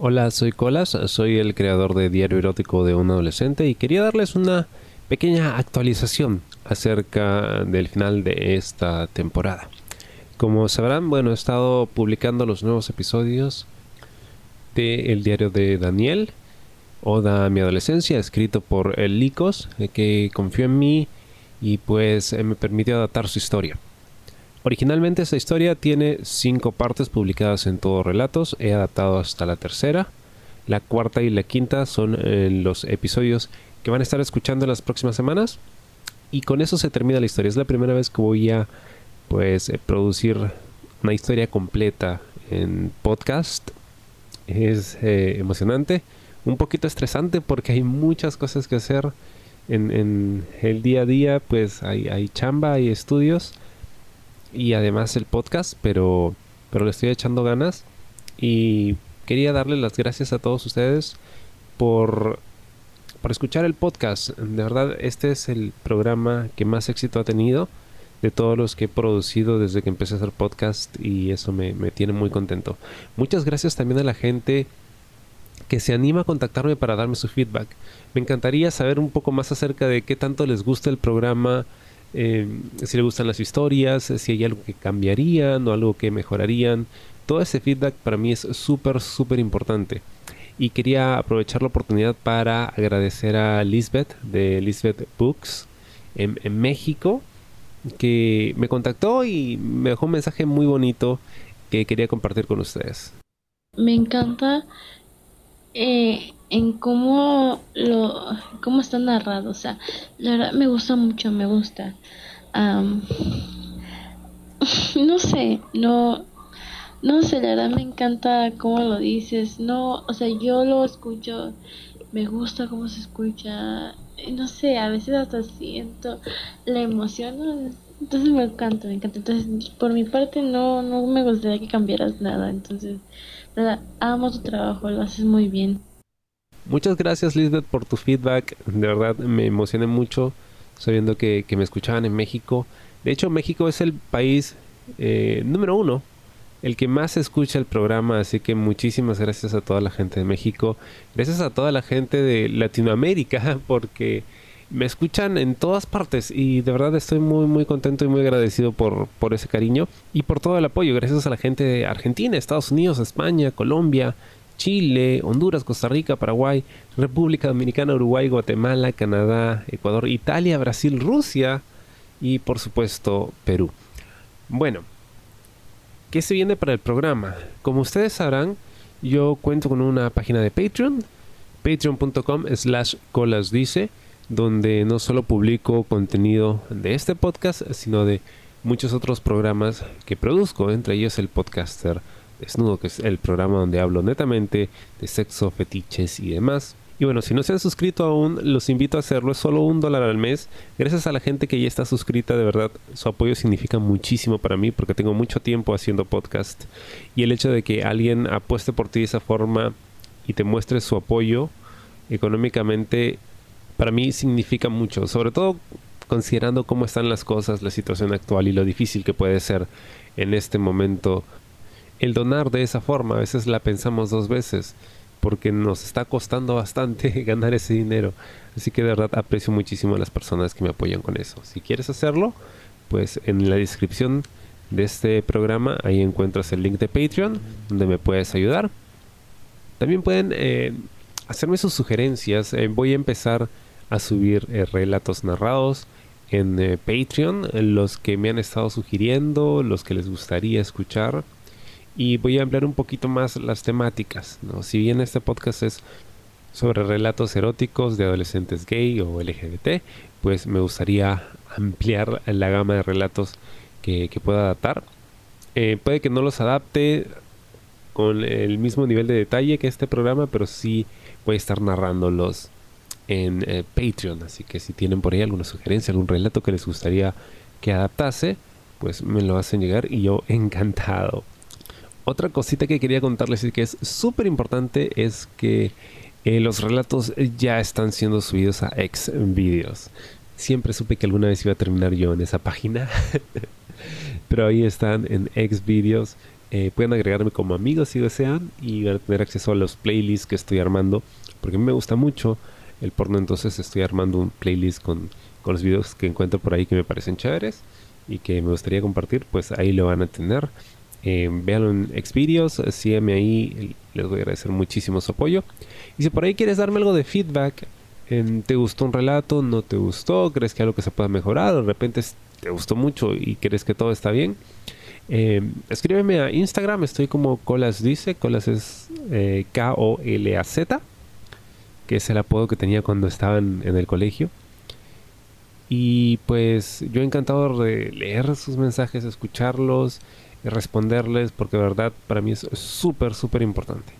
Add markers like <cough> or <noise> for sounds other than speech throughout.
Hola, soy Colas, soy el creador de Diario Erótico de un Adolescente y quería darles una pequeña actualización acerca del final de esta temporada. Como sabrán, bueno, he estado publicando los nuevos episodios de El Diario de Daniel, Oda a mi adolescencia, escrito por Licos, que confió en mí y pues me permitió adaptar su historia. Originalmente esta historia tiene cinco partes publicadas en todos relatos, he adaptado hasta la tercera. La cuarta y la quinta son eh, los episodios que van a estar escuchando en las próximas semanas. Y con eso se termina la historia. Es la primera vez que voy a pues eh, producir una historia completa en podcast. Es eh, emocionante, un poquito estresante porque hay muchas cosas que hacer en, el día a día. Pues hay, hay chamba, hay estudios y además el podcast, pero, pero le estoy echando ganas y quería darle las gracias a todos ustedes por, por escuchar el podcast. De verdad, este es el programa que más éxito ha tenido de todos los que he producido desde que empecé a hacer podcast y eso me, me tiene muy contento. Muchas gracias también a la gente que se anima a contactarme para darme su feedback. Me encantaría saber un poco más acerca de qué tanto les gusta el programa, eh, si le gustan las historias, si hay algo que cambiarían o algo que mejorarían. Todo ese feedback para mí es súper, súper importante. Y quería aprovechar la oportunidad para agradecer a Lisbeth de Lisbeth Books en, México, que me contactó y me dejó un mensaje muy bonito que quería compartir con ustedes. Me encanta eh, en cómo lo cómo está narrado o sea la verdad me gusta mucho me gusta. <laughs> No sé no no sé la verdad me encanta cómo lo dices no o sea yo lo escucho me gusta cómo se escucha no sé a veces hasta siento la emoción entonces me encanta me encanta. Entonces por mi parte no no me gustaría que cambiaras nada. Entonces verdad amo tu trabajo lo haces muy bien Muchas gracias Lisbeth por tu feedback. De verdad me emocioné mucho sabiendo que, me escuchaban en México. De hecho, México es el país eh, número uno, el que más escucha el programa. Así que muchísimas gracias a toda la gente de México. Gracias a toda la gente de Latinoamérica <laughs> porque me escuchan en todas partes y de verdad estoy muy muy contento y muy agradecido por, por ese cariño y por todo el apoyo. Gracias a la gente de Argentina, Estados Unidos, España, Colombia, Chile, Honduras, Costa Rica, Paraguay, República Dominicana, Uruguay, Guatemala, Canadá, Ecuador, Italia, Brasil, Rusia y por supuesto Perú. Bueno, ¿qué se viene para el programa? Como ustedes sabrán, yo cuento con una página de Patreon, patreon.com slash colasdice, donde no solo publico contenido de este podcast, sino de muchos otros programas que produzco, entre ellos el podcaster Desnudo, que es el programa donde hablo netamente de sexo, fetiches y demás. Y bueno, si no se han suscrito aún, los invito a hacerlo. Es solo un dólar al mes. Gracias a la gente que ya está suscrita, de verdad, su apoyo significa muchísimo para mí porque tengo mucho tiempo haciendo podcast. Y el hecho de que alguien apueste por ti de esa forma y te muestre su apoyo económicamente, para mí significa mucho. Sobre todo considerando cómo están las cosas, la situación actual y lo difícil que puede ser en este momento el donar de esa forma. A veces la pensamos dos veces porque nos está costando bastante <laughs> ganar ese dinero. Así que de verdad aprecio muchísimo a las personas que me apoyan con eso. Si quieres hacerlo, pues en la descripción de este programa ahí encuentras el link de Patreon donde me puedes ayudar. También pueden eh, hacerme sus sugerencias. Eh, voy a empezar a subir eh, relatos narrados en Patreon, los que me han estado sugiriendo, los que les gustaría escuchar y voy a ampliar un poquito más las temáticas. ¿no? Si bien este podcast es sobre relatos eróticos de adolescentes gay o LGBT, pues me gustaría ampliar la gama de relatos que, pueda adaptar. Eh, puede que no los adapte con el mismo nivel de detalle que este programa, pero sí voy a estar narrándolos en eh, Patreon. Así que si tienen por ahí alguna sugerencia, algún relato que les gustaría que adaptase, pues me lo hacen llegar y yo encantado. Otra cosita que quería contarles y que es súper importante es que eh, los relatos ya están siendo subidos a Xvideos. Siempre supe que alguna vez iba a terminar yo en esa página. <laughs> Pero ahí están en Xvideos Eh, pueden agregarme como amigos si desean y van a tener acceso a los playlists que estoy armando. Porque a mí me gusta mucho el porno, entonces estoy armando un playlist con, con los videos que encuentro por ahí que me parecen chéveres y que me gustaría compartir. Pues ahí lo van a tener. Eh, véanlo en Xvideos, sígueme ahí, les voy a agradecer muchísimo su apoyo. Y si por ahí quieres darme algo de feedback, ¿te gustó un relato? ¿No te gustó? ¿Crees que algo que se pueda mejorar? de repente te gustó mucho y crees que todo está bien. Eh, escríbeme a Instagram, estoy como Colas dice, Colas es eh, K-O-L-A-Z, que es el apodo que tenía cuando estaba en, el colegio. Y pues yo encantado de leer sus mensajes, escucharlos, responderles, porque de verdad para mí es súper, súper importante.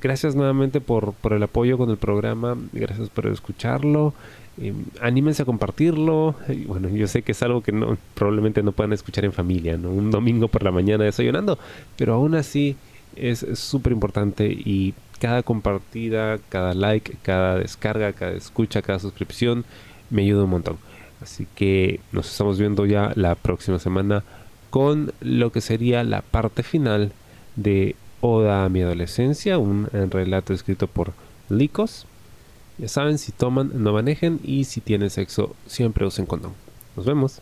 Gracias nuevamente por, por el apoyo con el programa, gracias por escucharlo. Eh, anímense a compartirlo. bueno, yo sé que es algo que no, probablemente no puedan escuchar en familia, ¿no? Un domingo por la mañana desayunando, pero aún así es súper importante y cada compartida, cada like, cada descarga, cada escucha, cada suscripción me ayuda un montón. Así que nos estamos viendo ya la próxima semana con lo que sería la parte final de Oda a mi adolescencia, un relato escrito por Licos. Ya saben, si toman, no manejen y si tienen sexo, siempre usen condón. Nos vemos.